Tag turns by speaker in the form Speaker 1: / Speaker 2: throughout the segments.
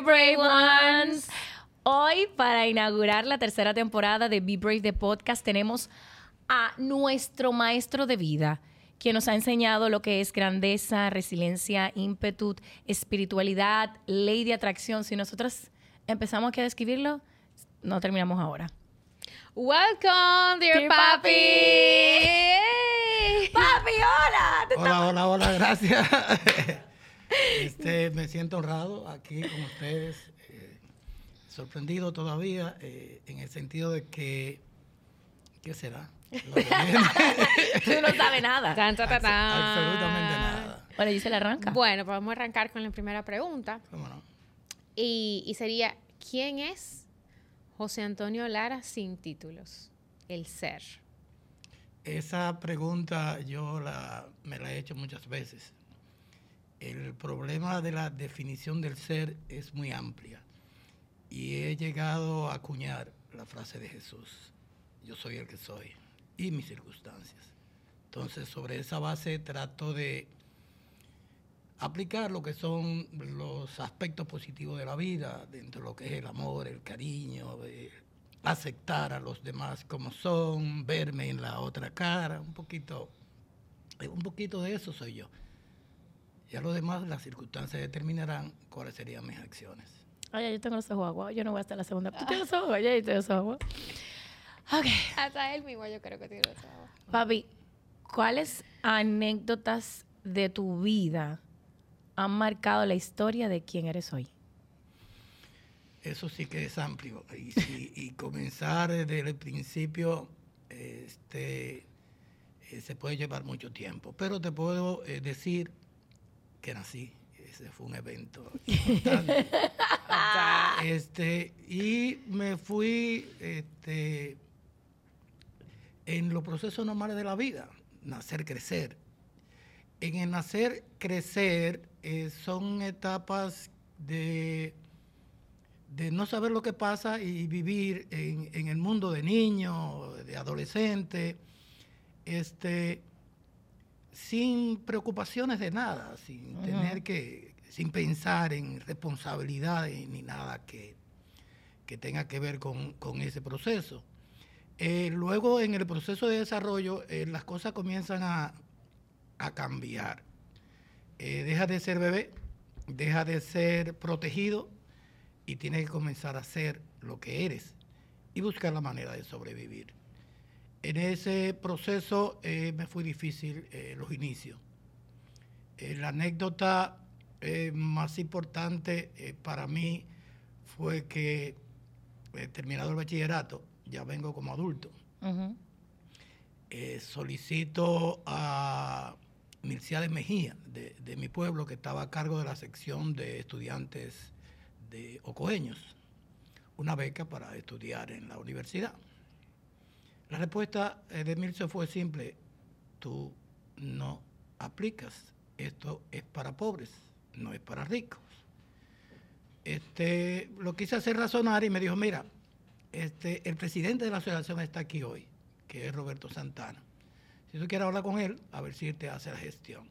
Speaker 1: Brave, Brave Ones. Hoy, para inaugurar la tercera temporada de Be Brave the Podcast, tenemos a nuestro maestro de vida, quien nos ha enseñado lo que es grandeza, resiliencia, ímpetu, espiritualidad, ley de atracción. Si nosotros empezamos aquí a describirlo, no terminamos ahora.
Speaker 2: Welcome, dear,
Speaker 1: Dear
Speaker 2: papi.
Speaker 1: ¡Papi, hola!
Speaker 3: Hola, hola, hola, gracias. Este, me siento honrado aquí con ustedes, eh, sorprendido todavía, eh, en el sentido de que, ¿qué será?
Speaker 1: Tú no sabes nada.
Speaker 2: Tan, ta, ta, tan.
Speaker 3: Absolutamente nada.
Speaker 1: Bueno, yo se la arranca.
Speaker 2: Bueno, pues vamos a arrancar con la primera pregunta.
Speaker 3: ¿Cómo no?
Speaker 2: Y, y sería, ¿quién es José Antonio Lara sin títulos? El ser.
Speaker 3: Esa pregunta yo la, me la he hecho muchas veces. El problema de la definición del ser es muy amplia y he llegado a acuñar la frase de Jesús, yo soy el que soy y mis circunstancias. Entonces sobre esa base trato de aplicar lo que son los aspectos positivos de la vida, dentro de lo que es el amor, el cariño, aceptar a los demás como son, verme en la otra cara, un poquito, un poquito de eso soy yo. Ya lo demás, las circunstancias determinarán cuáles serían mis acciones.
Speaker 1: Oye, yo tengo los ojos aguados. Yo no voy hasta la segunda. ¿Tú tienes los ojos? Oye, yo tengo los ojos aguados. Ok.
Speaker 2: Hasta él mismo yo creo que tiene eso.
Speaker 1: Papi, ¿cuáles anécdotas de tu vida han marcado la historia de quién eres hoy?
Speaker 3: Eso sí que es amplio. Y, si- y comenzar desde el principio este, eh, se puede llevar mucho tiempo. Pero te puedo eh, decir que nací. Ese fue un evento importante. este, y me fui este, en los procesos normales de la vida. Nacer, crecer. En el nacer, crecer eh, son etapas de de no saber lo que pasa y vivir en, en el mundo de niño, de adolescente, este, sin preocupaciones de nada, sin tener que, sin pensar en responsabilidades ni nada que, que tenga que ver con, con ese proceso. Eh, luego, en el proceso de desarrollo, eh, las cosas comienzan a, a cambiar. Eh, deja de ser bebé, deja de ser protegido y tienes que comenzar a ser lo que eres y buscar la manera de sobrevivir. En ese proceso eh, me fue difícil eh, los inicios. Eh, la anécdota más importante para mí fue que terminado el bachillerato, ya vengo como adulto, solicito a Mircea Mejía, de, de mi pueblo, que estaba a cargo de la sección de estudiantes de ocoeños, una beca para estudiar en la universidad. La respuesta eh, de Mircea fue simple, tú no aplicas, esto es para pobres, no es para ricos. Este, lo quise hacer razonar y me dijo, mira, este, el presidente de la asociación está aquí hoy, que es Roberto Santana. Si tú quieres hablar con él, a ver si él te hace la gestión.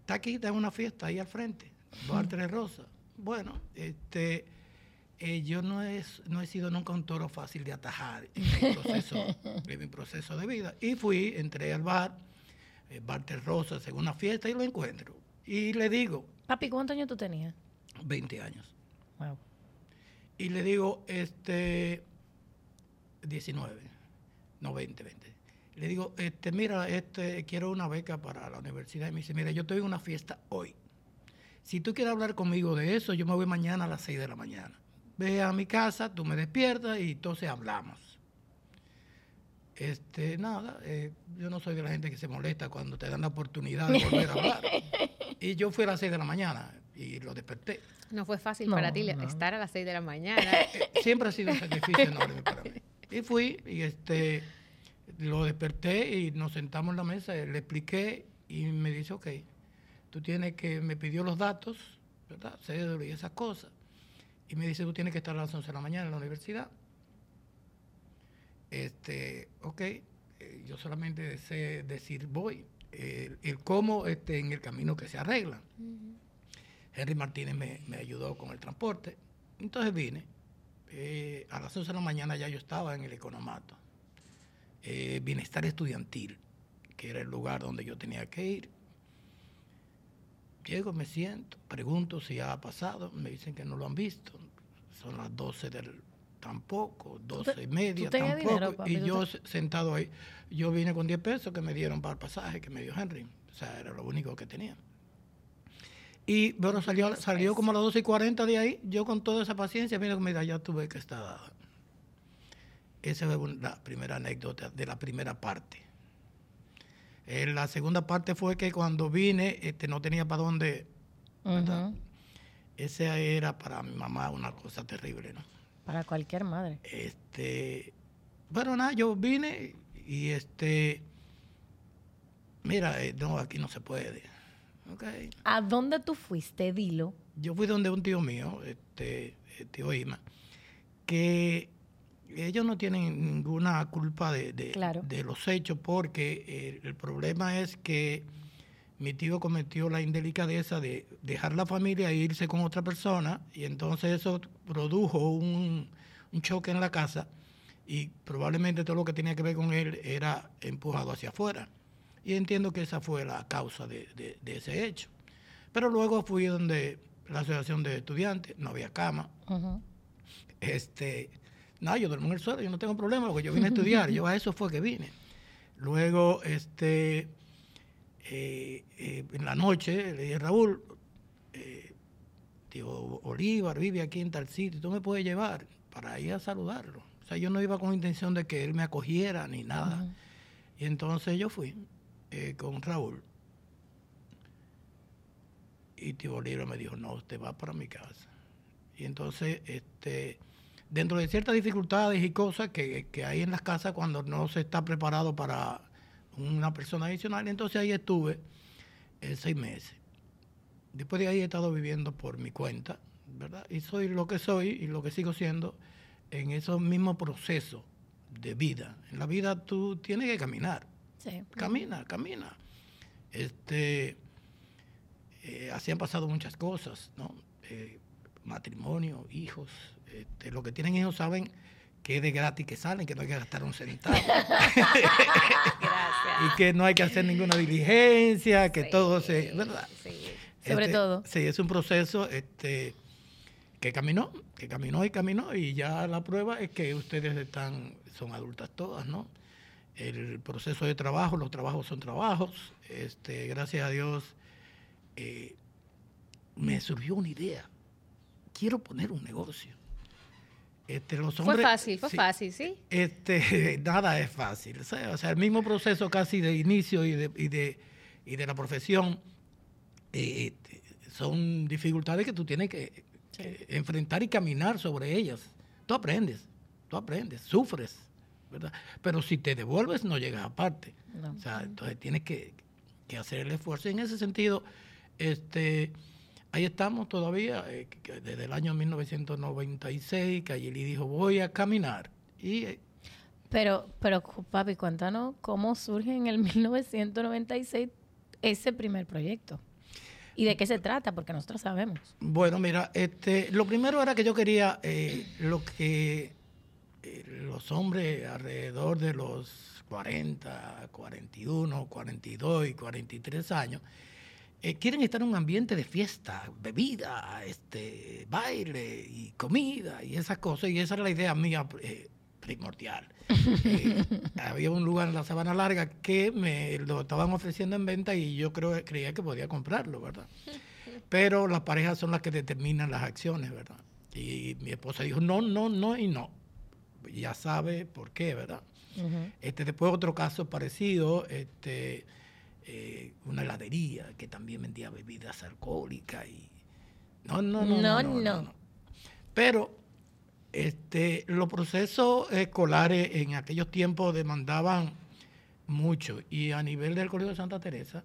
Speaker 3: Está aquí, está en una fiesta ahí al frente, Duarte de Rosa. Bueno, este, eh, yo no, es, no he sido nunca un toro fácil de atajar en mi proceso, en mi proceso de vida. Y fui, entré al bar, eh, Bartel Rosas, en una fiesta y lo encuentro. Y le digo,
Speaker 1: Papi, ¿cuántos años tú tenías?
Speaker 3: 20 años.
Speaker 1: Wow.
Speaker 3: Y le digo, este, 19, no 20, 20. Le digo, este, mira, este, quiero una beca para la universidad. Y me dice, mira, yo estoy en una fiesta hoy. Si tú quieres hablar conmigo de eso, yo me voy mañana a las 6 de la mañana. Ve a mi casa, tú me despiertas y entonces hablamos. Este, nada, eh, yo no soy de la gente que se molesta cuando te dan la oportunidad de volver a hablar. Y yo fui a las 6 de la mañana y lo desperté.
Speaker 2: No fue fácil
Speaker 1: No,
Speaker 2: para ti
Speaker 1: no.
Speaker 2: estar a las 6 de la mañana.
Speaker 3: Eh, siempre ha sido un sacrificio enorme para mí. Y fui y este lo desperté y nos sentamos en la mesa, le expliqué y me dice, ok, tú tienes que, me pidió los datos, ¿verdad? Cédula y esas cosas. Y me dice, tú tienes que estar a las 11 de la mañana en la universidad. Este, ok, eh, yo solamente sé decir voy. El, el cómo este, en el camino que se arregla. Henry Martínez me, me ayudó con el transporte. Entonces vine. Eh, a las 11 de la mañana ya yo estaba en el economato. Eh, bienestar estudiantil, que era el lugar donde yo tenía que ir. Llego, me siento, pregunto si ha pasado, me dicen que no lo han visto. Son las 12 del tampoco, 12 y media tampoco.
Speaker 1: dinero, papi?
Speaker 3: y
Speaker 1: ¿Tú
Speaker 3: yo se- sentado ahí, yo vine con 10 pesos que me dieron para el pasaje que me dio Henry. O sea, era lo único que tenía. Y bueno, salió, salió como a las 12 y 40 de ahí, yo con toda esa paciencia, mira, mira, ya tuve que estar dada. Esa fue la primera anécdota de la primera parte. Eh, la segunda parte fue que cuando vine, este, no tenía para dónde. Esa era para mi mamá una cosa terrible, ¿no?
Speaker 1: Para cualquier madre.
Speaker 3: Este, bueno, nada, yo vine y este, mira, eh, no, aquí no se puede.
Speaker 1: ¿A dónde tú fuiste? Dilo.
Speaker 3: Yo fui donde un tío mío, este, el tío Ima, que ellos no tienen ninguna culpa de, de-
Speaker 1: Claro.
Speaker 3: de los hechos porque eh, el problema es que mi tío cometió la indelicadeza de dejar la familia e irse con otra persona y entonces eso produjo un, un choque en la casa y probablemente todo lo que tenía que ver con él era empujado hacia afuera. Y entiendo que esa fue la causa de, de- de ese hecho. Pero luego fui donde la asociación de estudiantes, no había cama. Este, nada, yo duermo en el suelo, yo no tengo problema, porque yo vine a estudiar, yo a eso fue que vine. Luego, este, eh, eh, en la noche, le dije, Raúl, eh, tío Bolívar vive aquí en tal sitio, tú me puedes llevar para ir a saludarlo. O sea, yo no iba con intención de que él me acogiera ni nada. Y entonces yo fui eh, con Raúl. Y tío Bolívar me dijo, no, usted va para mi casa. Y entonces, este, dentro de ciertas dificultades y cosas que, que hay en las casas cuando no se está preparado para una persona adicional, entonces ahí estuve eh, seis meses. Después de ahí he estado viviendo por mi cuenta, ¿verdad? Y soy lo que soy y lo que sigo siendo en esos mismos procesos de vida. En la vida tú tienes que caminar.
Speaker 1: Sí.
Speaker 3: Camina, camina. Este, eh, así han pasado muchas cosas, ¿no? Eh, matrimonio, hijos. Este, los que tienen hijos saben que es de gratis que salen, que no hay que gastar un centavo.
Speaker 2: Gracias.
Speaker 3: y que no hay que hacer ninguna diligencia, que
Speaker 2: Sí,
Speaker 3: todo se... ¿verdad?
Speaker 2: Sí.
Speaker 1: Sobre
Speaker 3: Este,
Speaker 1: todo.
Speaker 3: Sí, es un proceso este, que caminó, que caminó y caminó, y ya la prueba es que ustedes están, son adultas todas, ¿no? El proceso de trabajo, los trabajos son trabajos. Este, gracias a Dios, eh, me surgió una idea. Quiero poner un negocio. Este, los
Speaker 2: Fue fácil, fue
Speaker 3: sí,
Speaker 2: fácil, ¿sí?
Speaker 3: este, nada es fácil. O sea, o sea, el mismo proceso casi de inicio y de, y de, y de la profesión eh, este, son dificultades que tú tienes que, que enfrentar y caminar sobre ellas. Tú aprendes, tú aprendes, sufres, ¿verdad? Pero si te devuelves no llegas aparte.
Speaker 1: No.
Speaker 3: O sea, entonces tienes que, que hacer el esfuerzo. Y en ese sentido, este, ahí estamos todavía, eh, desde el año 1996, que Ayeli dijo, voy a caminar. Y eh,
Speaker 1: Pero, pero, papi, cuéntanos cómo surge en el 1996 ese primer proyecto. ¿Y de qué se trata? Porque nosotros sabemos.
Speaker 3: bueno, mira, este, lo primero era que yo quería eh, lo que los hombres alrededor de los 40, 41, 42 y 43 años eh, quieren estar en un ambiente de fiesta, bebida, este, baile y comida y esas cosas. Y esa era la idea mía eh, primordial. Eh, había un lugar en la Sabana Larga que me lo estaban ofreciendo en venta y yo creo, creía que podía comprarlo, ¿verdad? Pero las parejas son las que determinan las acciones, ¿verdad? Y mi esposa dijo, no, no, no y no. Ya sabe por qué, ¿verdad? Este, después otro caso parecido, este, eh, una heladería que también vendía bebidas alcohólicas y no, no, no,
Speaker 1: No,
Speaker 3: no, no,
Speaker 1: no.
Speaker 3: no. Pero este, los procesos escolares en aquellos tiempos demandaban mucho y a nivel del Colegio de Santa Teresa,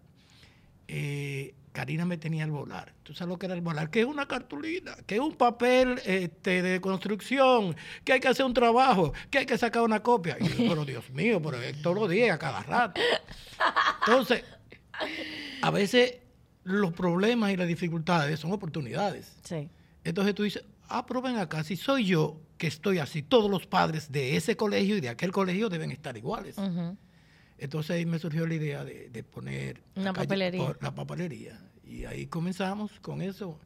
Speaker 3: eh, Karina me tenía el volar. ¿Tú sabes lo que era el volar? Que es una cartulina, que es un papel este, de construcción, que hay que hacer un trabajo, que hay que sacar una copia. Y yo, pero Dios mío, pero es todos los días, a cada rato. Entonces, a veces los problemas y las dificultades son oportunidades.
Speaker 1: Sí.
Speaker 3: Entonces tú dices, ah, pero ven acá, si soy yo que estoy así, todos los padres de ese colegio y de aquel colegio deben estar iguales.
Speaker 1: Ujú.
Speaker 3: Entonces ahí me surgió la idea de, de poner
Speaker 1: Una
Speaker 3: la calle-
Speaker 1: papelería.
Speaker 3: la papelería. Y ahí comenzamos con eso.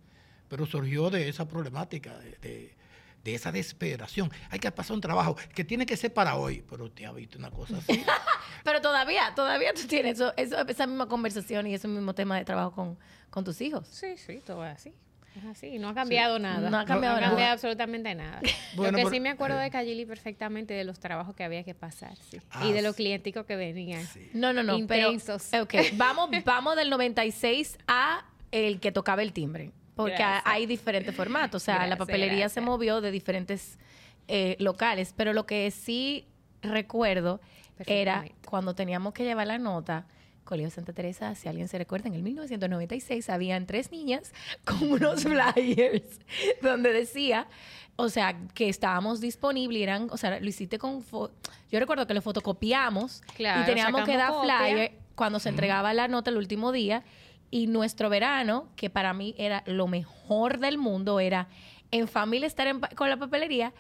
Speaker 3: Pero surgió de esa problemática, de, de- de esa desesperación. Hay que pasar un trabajo que tiene que ser para hoy. Pero te ha visto una cosa así.
Speaker 1: Pero todavía, todavía tú tienes eso, eso- esa misma conversación y ese mismo tema de trabajo con, con tus hijos.
Speaker 2: Sí, sí, todo es así. Es así, no ha cambiado nada.
Speaker 1: No ha cambiado
Speaker 2: no ha
Speaker 1: nada.
Speaker 2: cambiado absolutamente nada.
Speaker 3: Bueno,
Speaker 2: lo que
Speaker 3: pero-
Speaker 2: sí me acuerdo
Speaker 3: eh.
Speaker 2: de Cayili perfectamente de los trabajos que había que pasar, sí.
Speaker 3: Ah,
Speaker 2: y de los
Speaker 3: sí.
Speaker 2: clienticos que venían.
Speaker 3: Sí.
Speaker 1: No, no, no.
Speaker 2: Intensos.
Speaker 1: Pero, ok, vamos, vamos del 96 a el que tocaba el timbre. Porque
Speaker 2: Gracias.
Speaker 1: hay diferentes formatos. O sea, la
Speaker 2: Gracias,
Speaker 1: papelería se movió de diferentes eh, locales. Pero lo que sí recuerdo era cuando teníamos que llevar la nota. Colegio Santa Teresa, si alguien se recuerda, en el 1996 habían tres niñas con unos flyers donde decía, o sea, que estábamos disponibles, eran, o sea, lo hiciste con, fo- yo recuerdo que lo fotocopiamos
Speaker 2: Claro,
Speaker 1: y teníamos que dar
Speaker 2: copia.
Speaker 1: flyer cuando se entregaba la nota el último día y nuestro verano, que para mí era lo mejor del mundo, era en familia estar en pa- con la papelería,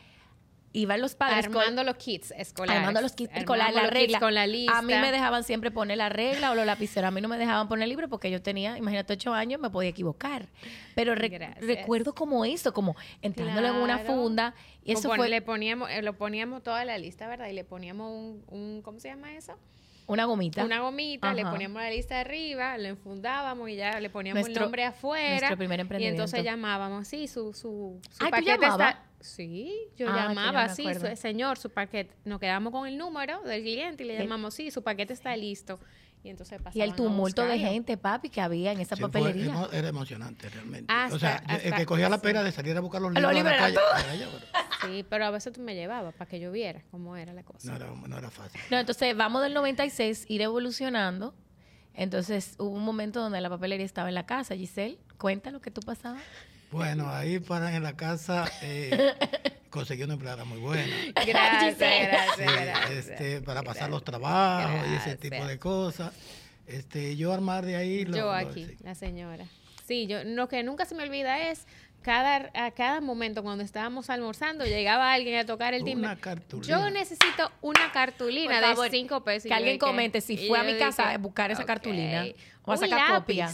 Speaker 1: iban los padres con-
Speaker 2: Armando los kits escolares.
Speaker 1: Armando los kits con la, regla.
Speaker 2: con la lista.
Speaker 1: A mí me dejaban siempre poner la regla o los lapiceros. A mí no me dejaban poner el libro porque yo tenía, imagínate, ocho años, me podía equivocar. Pero re- recuerdo como eso, como entrándole en una
Speaker 2: Claro.
Speaker 1: funda. Y eso fue
Speaker 2: Le poníamos, eh, lo poníamos toda la lista, ¿verdad? Y le poníamos un, un ¿cómo se llama eso?
Speaker 1: una gomita.
Speaker 2: Una gomita, le poníamos la lista arriba, lo enfundábamos y ya le poníamos
Speaker 1: Nuestro-
Speaker 2: el nombre afuera.
Speaker 1: nuestro primer
Speaker 2: y
Speaker 1: emprendimiento.
Speaker 2: entonces llamábamos, sí, su, su, su
Speaker 1: Ay, ¿tú
Speaker 2: paquete está... Sí, yo
Speaker 1: Ah,
Speaker 2: llamaba, sí, su- señor, su paquete. Nos quedamos con el número del cliente y le llamamos, sí, su paquete está listo. Y entonces
Speaker 1: y el tumulto de gente, papi, que había en esa
Speaker 3: Sí,
Speaker 1: papelería.
Speaker 3: era emocionante realmente.
Speaker 2: Hasta-
Speaker 3: o sea, el que cogía la
Speaker 2: sí.
Speaker 3: pena de salir a buscar los
Speaker 1: Los
Speaker 3: libros a
Speaker 1: libros
Speaker 3: la calle. pero
Speaker 2: Sí, pero a veces tú me llevabas para que yo viera cómo era la cosa.
Speaker 3: no, era, no era fácil.
Speaker 1: No, entonces vamos del 96, ir evolucionando. Entonces hubo un momento donde la papelería estaba en la casa. Giselle, cuenta lo que tú pasabas.
Speaker 3: Bueno, ahí para en la casa eh, conseguí una empleada muy buena.
Speaker 2: Gracias,
Speaker 1: Giselle.
Speaker 2: gracias,
Speaker 3: este, para pasar
Speaker 2: Gracias.
Speaker 3: los trabajos y ese tipo de cosas. Este, yo armar de ahí lo-
Speaker 2: Yo
Speaker 3: lo-
Speaker 2: aquí,
Speaker 3: sí.
Speaker 2: la señora. Sí, yo lo que nunca se me olvida es cada a cada momento cuando estábamos almorzando llegaba alguien a tocar el timbre.
Speaker 3: Una cartulina.
Speaker 2: Yo necesito una cartulina
Speaker 1: favor,
Speaker 2: de cinco pesos.
Speaker 1: Que alguien comente si fue a mi casa
Speaker 2: dije,
Speaker 1: a buscar esa cartulina o a
Speaker 2: Un
Speaker 1: sacar
Speaker 2: lápiz.
Speaker 1: copia.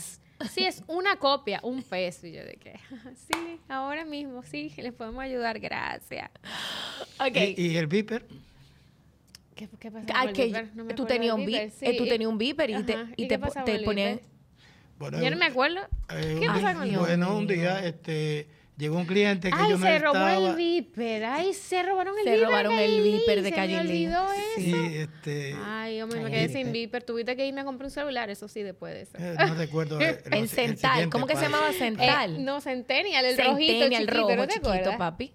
Speaker 2: Sí, es una copia, un peso. Y yo de que, sí, ahora mismo, sí, les podemos ayudar, gracias.
Speaker 1: Ok.
Speaker 3: Y, y el viper,
Speaker 2: ¿Qué, qué pasa
Speaker 1: Ay,
Speaker 2: con el
Speaker 1: que
Speaker 2: beeper? No me
Speaker 1: tú tenías un
Speaker 2: beeper,
Speaker 1: beep, eh, tú
Speaker 2: sí.
Speaker 1: tenías un beeper y te, y
Speaker 2: ¿y
Speaker 1: te, te ponían
Speaker 2: beeper?
Speaker 3: bueno,
Speaker 2: Yo no me acuerdo.
Speaker 3: eh,
Speaker 2: ¿Qué
Speaker 3: un-
Speaker 2: pasa con el beeper?
Speaker 3: Bueno, un día este, llegó un cliente que
Speaker 2: Ay,
Speaker 3: yo no
Speaker 2: se robó
Speaker 3: estaba.
Speaker 2: el viper. Ay, se robaron el
Speaker 1: Se
Speaker 2: viper.
Speaker 1: robaron el viper de
Speaker 2: se
Speaker 1: Calle
Speaker 2: me
Speaker 1: Lee.
Speaker 3: Sí,
Speaker 2: eso.
Speaker 3: este,
Speaker 2: Ay, hombre, me quedé
Speaker 3: eh,
Speaker 2: sin
Speaker 3: eh,
Speaker 2: viper. Tuviste que irme a comprar un celular, eso sí, después de eso.
Speaker 3: eh, no recuerdo. eh,
Speaker 1: en
Speaker 3: el
Speaker 1: Central. ¿Cómo que se llamaba
Speaker 2: Eh,
Speaker 1: Central?
Speaker 2: no, Centennial, el rojito
Speaker 1: Centennial
Speaker 2: chiquito,
Speaker 1: rojo
Speaker 2: ¿no te
Speaker 1: chiquito,
Speaker 2: acuerdas?
Speaker 1: papi.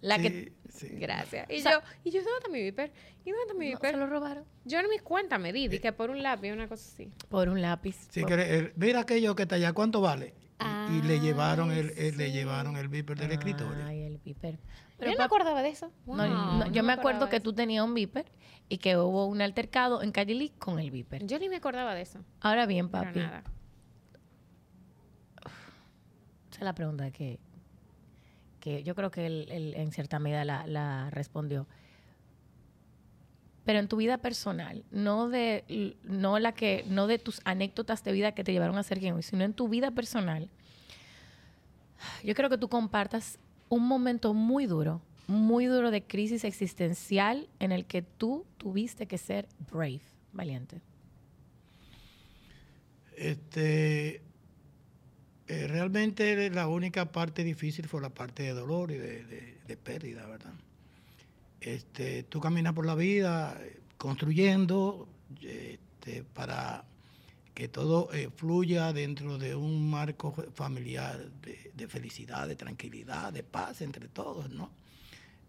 Speaker 1: La
Speaker 3: Sí,
Speaker 1: que
Speaker 3: sí.
Speaker 2: Gracias. Y
Speaker 1: O sea-
Speaker 2: yo, y yo, ¿dónde está mi viper? ¿Y dónde está mi
Speaker 1: no,
Speaker 2: viper?
Speaker 1: se lo robaron
Speaker 2: Yo no me cuenta me di, di que por un lápiz, una cosa así.
Speaker 1: por un lápiz.
Speaker 3: Sí,
Speaker 1: Por-
Speaker 3: que el- mira aquello que está allá, ¿cuánto vale? Y, y le llevaron el, el- le llevaron el viper del escritorio.
Speaker 1: Ay, el viper.
Speaker 2: yo no me acordaba de eso.
Speaker 1: no,
Speaker 2: Wow,
Speaker 1: no, yo
Speaker 2: no
Speaker 1: me acuerdo que tú tenías un viper y que hubo un altercado en Calle Lee con el viper.
Speaker 2: Yo ni me acordaba de eso.
Speaker 1: Ahora bien, papi,
Speaker 2: nada.
Speaker 1: esa es la pregunta que, que yo creo que él, él en cierta medida la, la respondió. Pero en tu vida personal, no de, no la que, no de tus anécdotas de vida que te llevaron a ser quien hoy, sino en tu vida personal, yo creo que tú compartas un momento muy duro, muy duro de crisis existencial en el que tú tuviste que ser brave, valiente.
Speaker 3: Este, eh, realmente la única parte difícil fue la parte de dolor y de, pérdida, ¿verdad? Este, tú caminas por la vida eh, construyendo este, para que todo eh, fluya dentro de un marco fa- familiar de, de felicidad, de tranquilidad, de paz entre todos, ¿no?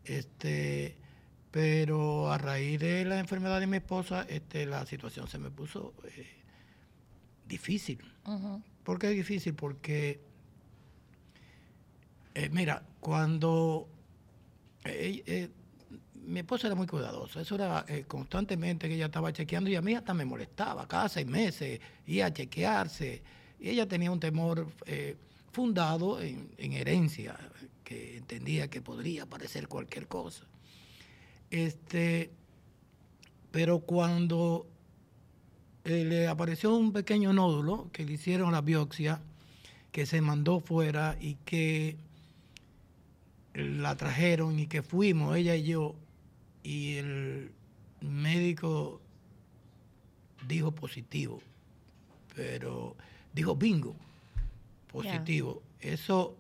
Speaker 3: Este, pero a raíz de la enfermedad de mi esposa, este, la situación se me puso eh, difícil. ¿Por qué es difícil? Porque, eh, mira, cuando mi esposa era muy cuidadosa, eso era eh, constantemente que ella estaba chequeando y a mí hasta me molestaba, cada seis meses, iba a chequearse, Y ella tenía un temor eh, fundado en, en herencia, que entendía que podría aparecer cualquier cosa. Este, pero cuando eh, le apareció un pequeño nódulo, que le hicieron la biopsia, que se mandó fuera y que la trajeron y que fuimos, ella y yo, y el médico dijo positivo, pero dijo bingo, positivo. Eso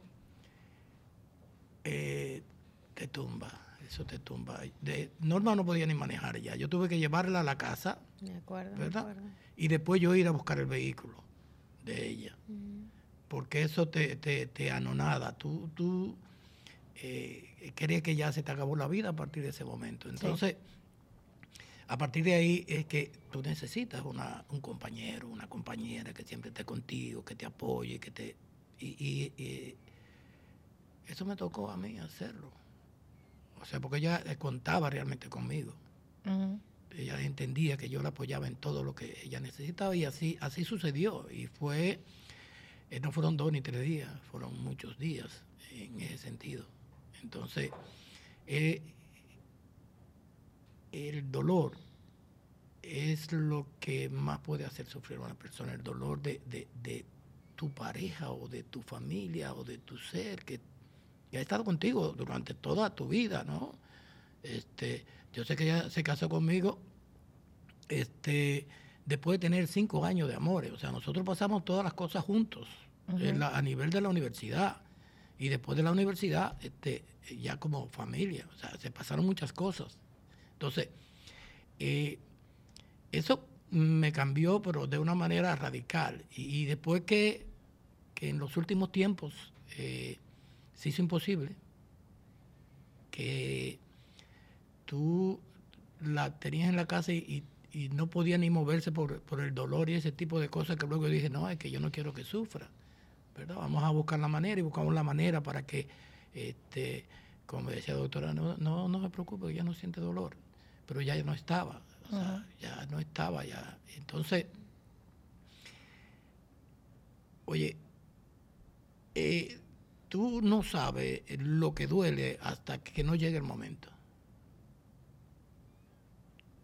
Speaker 3: eh, te tumba, eso te tumba. De, Norma no podía ni manejar ya. Yo tuve que llevarla a la casa,
Speaker 2: De acuerdo,
Speaker 3: ¿verdad?
Speaker 2: acuerdo.
Speaker 3: Y después yo ir a buscar el vehículo de ella.
Speaker 2: Mm.
Speaker 3: Porque eso te, te, te anonada. Tú, tú eh, crees que ya se te acabó la vida a partir de ese momento. Entonces, a partir de ahí es que tú necesitas una, un compañero, una compañera que siempre esté contigo, que te apoye, que te... Y, y- y eso me tocó a mí hacerlo. O sea, porque ella eh, contaba realmente conmigo. Ella entendía que yo la apoyaba en todo lo que ella necesitaba y así, así sucedió. Y fue, eh, no fueron dos ni tres días, fueron muchos días en ese sentido. Entonces, eh, el dolor es lo que más puede hacer sufrir a una persona, el dolor de, de- de tu pareja o de tu familia o de tu ser que, que ha estado contigo durante toda tu vida, ¿no? Este, yo sé que ella se casó conmigo este, después de tener cinco años de amores. O sea, nosotros pasamos todas las cosas juntos en la- a nivel de la universidad. Y después de la universidad, este, ya como familia. O sea, se pasaron muchas cosas. Entonces, eh, eso me cambió, pero de una manera radical. Y, después que, que en los últimos tiempos eh, se hizo imposible, que tú la tenías en la casa y, y- no podía ni moverse por, por el dolor y ese tipo de cosas que luego dije, no, es que yo no quiero que sufra, ¿verdad? Vamos a buscar la manera y buscamos la manera para que, este, como decía la doctora, no, no, no me preocupe, ya no siente dolor, pero ya no estaba, o sea, ya no estaba, ya. Entonces, oye, eh, tú no sabes lo que duele hasta que no llegue el momento.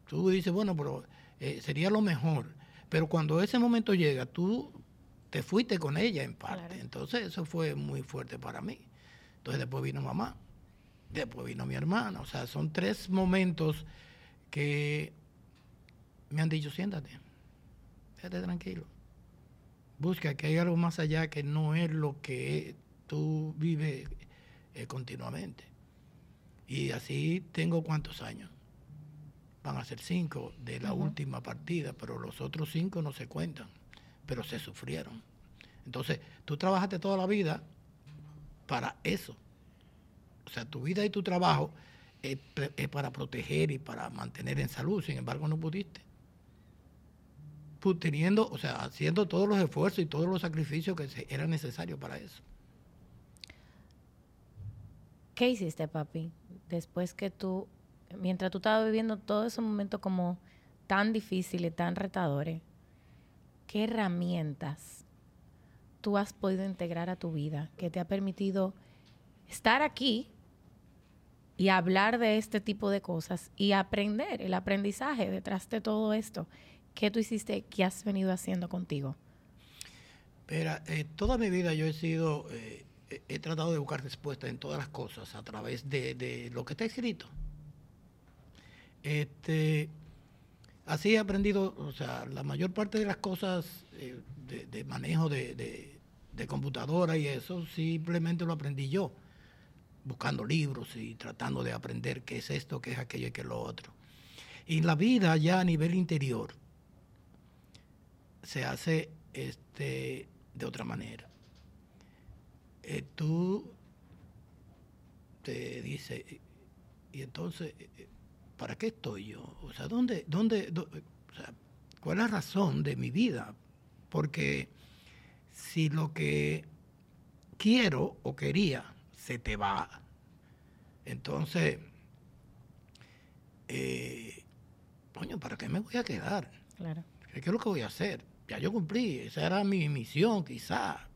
Speaker 3: Tú dices, bueno, pero eh, sería lo mejor. Pero cuando ese momento llega, tú te fuiste con ella en parte.
Speaker 2: Claro.
Speaker 3: Entonces eso fue muy fuerte para mí. Entonces después vino mamá, después vino mi hermana. O sea, son tres momentos que me han dicho, siéntate, quédate tranquilo. Busca que hay algo más allá que no es lo que tú vives eh, continuamente. Y así tengo cuántos años. Van a ser cinco de la última partida, pero los otros cinco no se cuentan, pero se sufrieron. Entonces, tú trabajaste toda la vida para eso. O sea, tu vida y tu trabajo es, para proteger y para mantener en salud, sin embargo no pudiste. Pu- Teniendo, o sea, haciendo todos los esfuerzos y todos los sacrificios que eran necesarios para eso.
Speaker 1: ¿Qué hiciste, papi? Después que tú, mientras tú estabas viviendo todos esos momentos como tan difíciles, tan retadores, ¿qué herramientas tú has podido integrar a tu vida que te ha permitido estar aquí y hablar de este tipo de cosas y aprender, el aprendizaje detrás de todo esto? ¿Qué tú hiciste? ¿Qué has venido haciendo contigo?
Speaker 3: Pero eh, toda mi vida yo he sido, eh, he tratado de buscar respuestas en todas las cosas a través de, de lo que está escrito. Este, así he aprendido, o sea, la mayor parte de las cosas eh, de, manejo de, de- de computadora y eso, simplemente lo aprendí yo, buscando libros y tratando de aprender qué es esto, qué es aquello y qué es lo otro. Y la vida ya a nivel interior se hace este, de otra manera. Eh, tú te dices, y entonces, eh, ¿para qué estoy yo? O sea, ¿dónde, dónde, dó- o sea, ¿cuál es la razón de mi vida? Porque si lo que quiero o quería se te va, entonces, eh, coño, ¿para qué me voy a quedar?
Speaker 1: Claro.
Speaker 3: ¿Qué es lo que voy a hacer? ya yo cumplí, esa era mi misión quizá.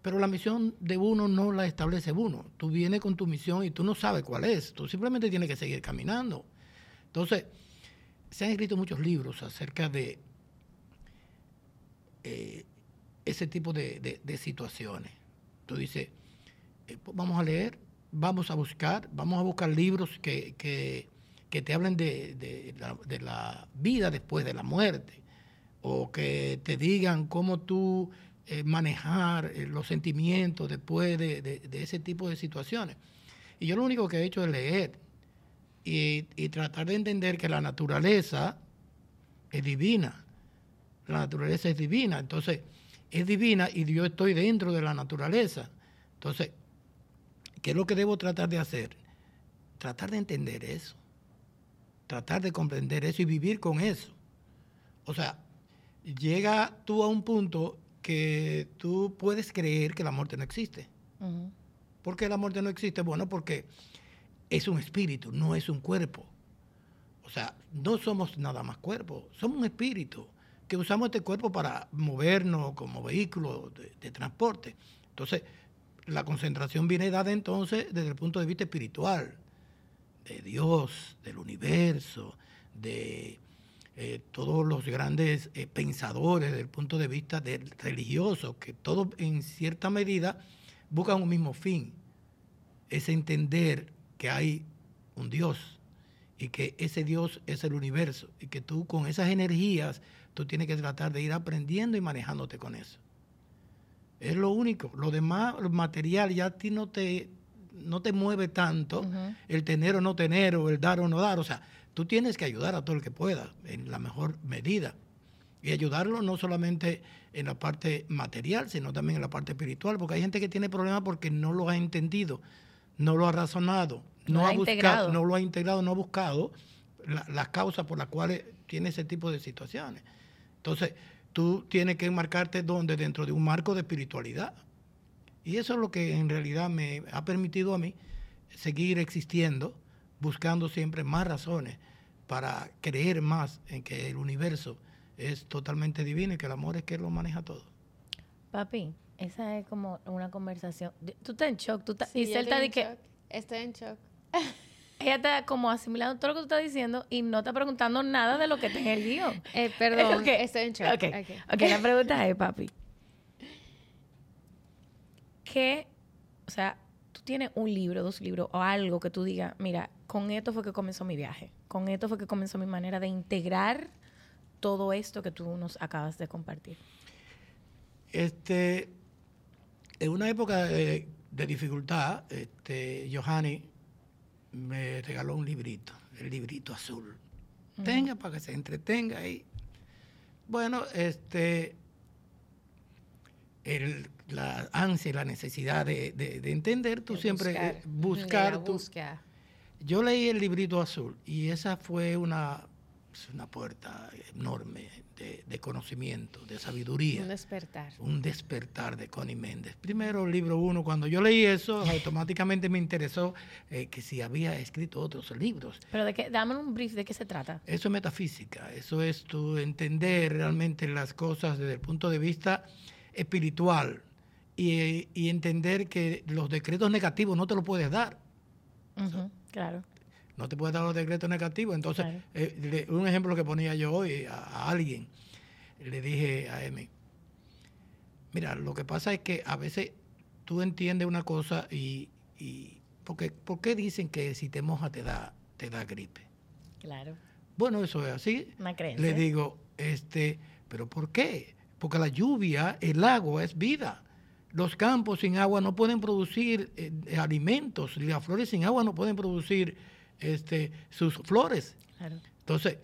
Speaker 3: Pero la misión de uno no la establece uno. Tú vienes con tu misión y tú no sabes cuál es. Tú simplemente tienes que seguir caminando. Entonces, se han escrito muchos libros acerca de eh, ese tipo de, situaciones. Tú dices, eh, pues vamos a leer, vamos a buscar, vamos a buscar libros que, te hablen de, la, vida después de la muerte, o que te digan cómo tú eh, manejar los sentimientos después de, ese tipo de situaciones. Y yo lo único que he hecho es leer y, y tratar de entender que la naturaleza es divina. La naturaleza es divina. Entonces, es divina y yo estoy dentro de la naturaleza. Entonces, ¿qué es lo que debo tratar de hacer? Tratar de entender eso. Tratar de comprender eso y vivir con eso. O sea, llega tú a un punto que tú puedes creer que la muerte no existe. ¿Por qué la muerte no existe? Bueno, porque es un espíritu, no es un cuerpo. O sea, no somos nada más cuerpo, somos un espíritu que usamos este cuerpo para movernos como vehículo de, transporte. Entonces, la concentración viene dada entonces desde el punto de vista espiritual, de Dios, del universo, de eh, todos los grandes eh, pensadores desde el punto de vista del religioso, que todos en cierta medida buscan un mismo fin, es entender que hay un Dios y que ese Dios es el universo y que tú con esas energías tú tienes que tratar de ir aprendiendo y manejándote con eso. Es lo único. Lo demás, lo material, ya a ti no te, no te mueve tanto el tener o no tener o el dar o no dar. O sea, tú tienes que ayudar a todo el que pueda en la mejor medida. Y ayudarlo no solamente en la parte material, sino también en la parte espiritual, porque hay gente que tiene problemas porque no lo ha entendido, no lo ha razonado, no, ha, buscado, no lo ha integrado, no ha buscado las causas por las cuales tiene ese tipo de situaciones. Entonces, tú tienes que enmarcarte donde dentro de un marco de espiritualidad. Y eso es lo que en realidad me ha permitido a mí seguir existiendo, buscando siempre más razones para creer más en que el universo es totalmente divino y que el amor es que lo maneja todo.
Speaker 1: Papi, esa es como una conversación. Tú estás en shock. Tú estás,
Speaker 2: y Celta de que... Estoy en shock.
Speaker 1: ella está como asimilando todo lo que tú estás diciendo y no está preguntando nada de lo que está en el guion.
Speaker 2: Eh, perdón, estoy en shock.
Speaker 1: Okay. ok, la pregunta es, papi, ¿qué, o sea, tú tienes un libro, dos libros o algo que tú digas, mira, con esto fue que comenzó mi viaje, con esto fue que comenzó mi manera de integrar todo esto que tú nos acabas de compartir?
Speaker 3: Este, en una época de, de dificultad, este, Johanny me regaló un librito, el librito azul. Tenga para que se entretenga ahí. Bueno, este, la ansia y la necesidad de, entender, tú siempre buscar.
Speaker 2: Eh,
Speaker 3: yo leí el librito azul y esa fue una, una puerta enorme de, conocimiento, de sabiduría.
Speaker 2: Un despertar.
Speaker 3: Un despertar de Connie Méndez. Primero, libro uno, cuando yo leí eso, automáticamente me interesó eh, que si había escrito otros libros.
Speaker 1: Pero de qué, dame un brief de qué se trata.
Speaker 3: Eso es metafísica, eso es tu entender realmente las cosas desde el punto de vista espiritual y, entender que los decretos negativos no te los puedes dar.
Speaker 1: claro
Speaker 3: no te puedes dar los decretos negativos. Entonces, eh, un ejemplo que ponía yo hoy a, alguien, le dije a Emi, mira, lo que pasa es que a veces tú entiendes una cosa y, y porque, ¿por qué dicen que si te mojas te da, te da gripe?
Speaker 1: Claro.
Speaker 3: Bueno, eso es así.
Speaker 1: Una creencia.
Speaker 3: Le digo, este, pero ¿por qué? Porque la lluvia, el agua es vida. Los campos sin agua no pueden producir eh, alimentos, las flores sin agua no pueden producir este, sus flores. Entonces,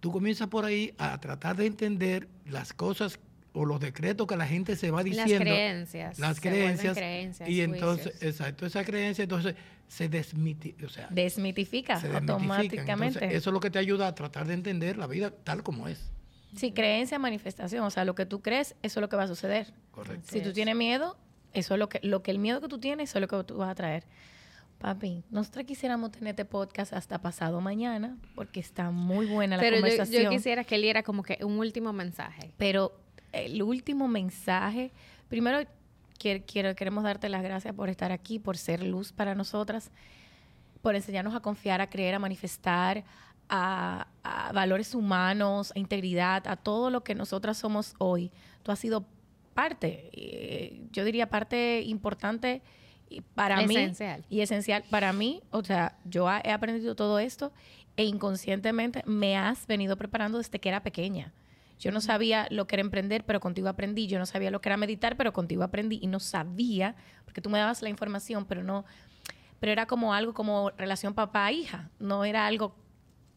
Speaker 3: tú comienzas por ahí a tratar de entender las cosas o los decretos que la gente se va diciendo. Las
Speaker 2: creencias.
Speaker 3: Las creencias. y entonces, exacto, esa creencia entonces se desmitifica. O sea,
Speaker 1: desmitifica automáticamente.
Speaker 3: eso es lo que te ayuda a tratar de entender la vida tal como es.
Speaker 1: Sí, creencia, manifestación. O sea, lo que tú crees, eso es lo que va a suceder.
Speaker 3: Correcto.
Speaker 1: Si tú tienes miedo, eso es lo que, lo que el miedo que tú tienes, eso es lo que tú vas a traer. Papi, nosotros quisiéramos tener este podcast hasta pasado mañana porque está muy buena la
Speaker 2: Pero yo,
Speaker 1: conversación.
Speaker 2: yo quisiera que él diera como que un último mensaje.
Speaker 1: Pero el último mensaje, primero quiero, quiero- queremos darte las gracias por estar aquí, por ser luz para nosotras, por enseñarnos a confiar, a creer, a manifestar, a, a valores humanos, a integridad, a todo lo que nosotras somos hoy. Tú has sido parte, eh, yo diría parte importante y para mí
Speaker 2: Esencial.
Speaker 1: y esencial para mí. O sea, yo he aprendido todo esto e inconscientemente me has venido preparando desde que era pequeña. Yo no sabía lo que era emprender, pero contigo aprendí. Yo no sabía lo que era meditar, pero contigo aprendí. Y no sabía, porque tú me dabas la información, pero no, pero era como algo como relación papá-hija. No era algo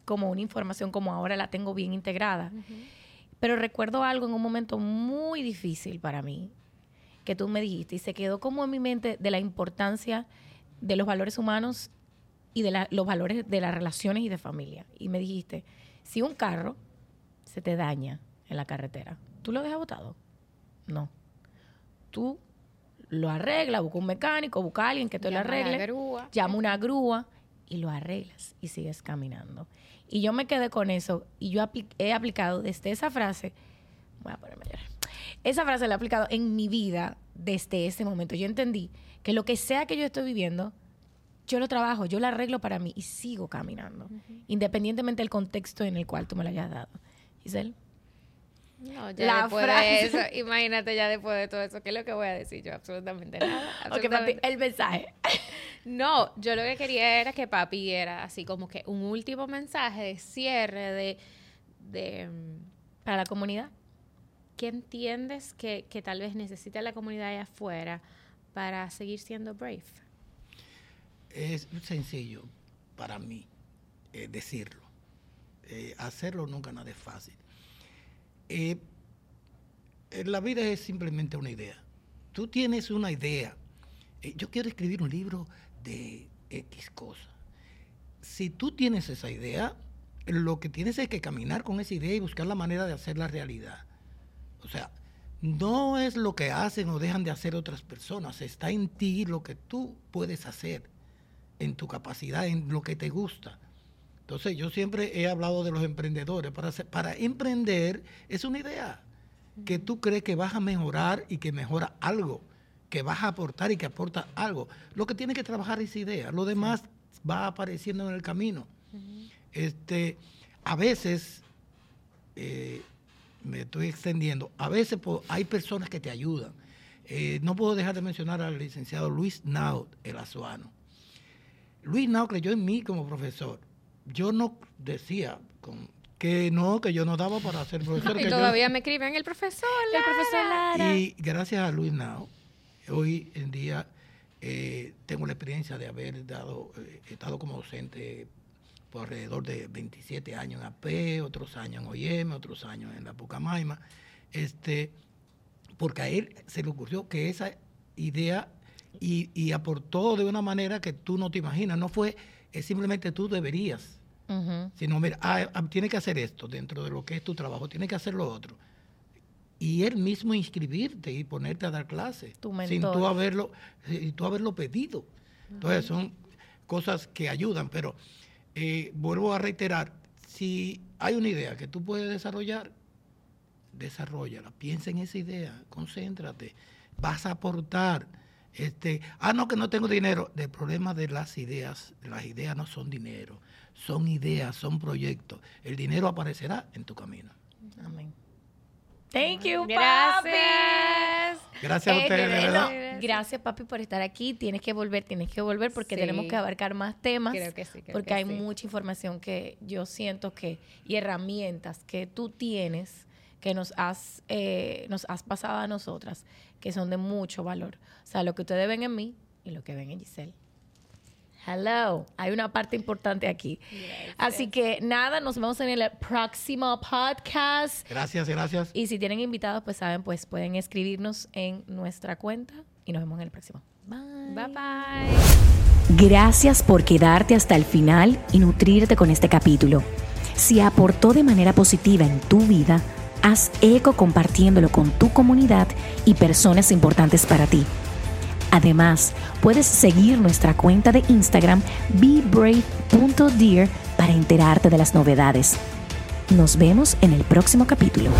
Speaker 1: como una información como ahora la tengo bien integrada. Pero recuerdo algo en un momento muy difícil para mí, que tú me dijiste, y se quedó como en mi mente de la importancia de los valores humanos y de la- los valores de las relaciones y de familia. Y me dijiste, si un carro se te daña en la carretera, ¿tú lo dejas botado? No. Tú lo arreglas, busca un mecánico, busca a alguien que te lo
Speaker 2: la
Speaker 1: arregle,
Speaker 2: grúa.
Speaker 1: llama una grúa y lo arreglas y sigues caminando. Y yo me quedé con eso y yo he aplicado desde esa frase, voy a ponerme a llorar. Esa frase la he aplicado en mi vida desde ese momento. Yo entendí que lo que sea que yo estoy viviendo, yo lo trabajo, yo lo arreglo para mí y sigo caminando, independientemente del contexto en el cual tú me lo hayas dado. Giselle.
Speaker 2: No, ya
Speaker 1: La
Speaker 2: después
Speaker 1: frase.
Speaker 2: de eso, imagínate ya después de todo eso, ¿qué es lo que voy a decir yo? Absolutamente nada.
Speaker 1: Ok, papi,
Speaker 2: absolutamente-
Speaker 1: el mensaje.
Speaker 2: No, yo lo que quería era que papi era así como que un último mensaje de cierre, de, de mm,
Speaker 1: Para la comunidad.
Speaker 2: ¿Qué entiendes que, tal vez necesita la comunidad allá afuera para seguir siendo brave?
Speaker 3: Es sencillo para mí eh, decirlo. Eh, hacerlo nunca nada es fácil. Eh, la vida es simplemente una idea. Tú tienes una idea. Yo quiero escribir un libro de X cosa. Si tú tienes esa idea, lo que tienes es que caminar con esa idea y buscar la manera de hacerla realidad. O sea, no es lo que hacen o dejan de hacer otras personas, está en ti lo que tú puedes hacer, en tu capacidad, en lo que te gusta. Entonces yo siempre he hablado de los emprendedores. Para, hacer- para emprender es una idea que tú crees que vas a mejorar y que mejora algo, que vas a aportar y que aporta algo. Lo que tiene que trabajar es esa idea. Lo demás va apareciendo en el camino. Este, a veces, eh, me estoy extendiendo, a veces hay personas que te ayudan. Eh, no puedo dejar de mencionar al licenciado Luis Naut, el azuano. Luis Nao creyó en mí como profesor. Yo no decía con- que no, que yo no daba para ser profesor.
Speaker 2: Y
Speaker 3: que yo-
Speaker 2: todavía me escriben el profesor.
Speaker 1: El profesor Lara.
Speaker 3: y gracias a Luis Nao, hoy en día eh, tengo la experiencia de haber dado, eh, estado como docente por alrededor de 27 años en AP, otros años en OIM, otros años en la Pucamaima, este, porque a él se le ocurrió que esa idea y, y aportó de una manera que tú no te imaginas, no fue es simplemente tú deberías, sino mira, ah, ah, tiene que hacer esto dentro de lo que es tu trabajo, tiene que hacer lo otro. Y él mismo inscribirte y ponerte a dar clases. Sin tú haberlo, sin tú haberlo pedido. Entonces son cosas que ayudan, pero eh, vuelvo a reiterar, si hay una idea que tú puedes desarrollar, desarrollala, piensa en esa idea, concéntrate, vas a aportar. Este, ah, no, que no tengo dinero. El problema de las ideas, las ideas no son dinero, son ideas, son proyectos. El dinero aparecerá en tu camino.
Speaker 1: Amén. Thank you, papi.
Speaker 2: Gracias.
Speaker 3: Gracias a
Speaker 1: Eh,
Speaker 3: ustedes, de verdad.
Speaker 2: Gracias.
Speaker 1: Gracias, papi, por estar aquí. Tienes que volver, tienes que volver porque
Speaker 2: Sí.
Speaker 1: tenemos que abarcar más temas.
Speaker 2: Creo que sí, creo
Speaker 1: porque
Speaker 2: que
Speaker 1: hay
Speaker 2: sí.
Speaker 1: mucha información que yo siento que y herramientas que tú tienes que nos has eh, nos has pasado a nosotras que son de mucho valor. O sea, lo que ustedes ven en mí y lo que ven en Giselle. Hello, hay una parte importante aquí. Así que nada, nos vemos en el próximo podcast.
Speaker 3: Gracias, gracias.
Speaker 1: Y si tienen invitados, pues saben, pues pueden escribirnos en nuestra cuenta y nos vemos en el próximo. Bye.
Speaker 2: Bye bye.
Speaker 4: Gracias por quedarte hasta el final y nutrirte con este capítulo. Si aportó de manera positiva en tu vida, haz eco compartiéndolo con tu comunidad y personas importantes para ti.
Speaker 1: Además, puedes seguir nuestra cuenta de Instagram bebrave.dear para enterarte de las novedades. Nos vemos en el próximo capítulo.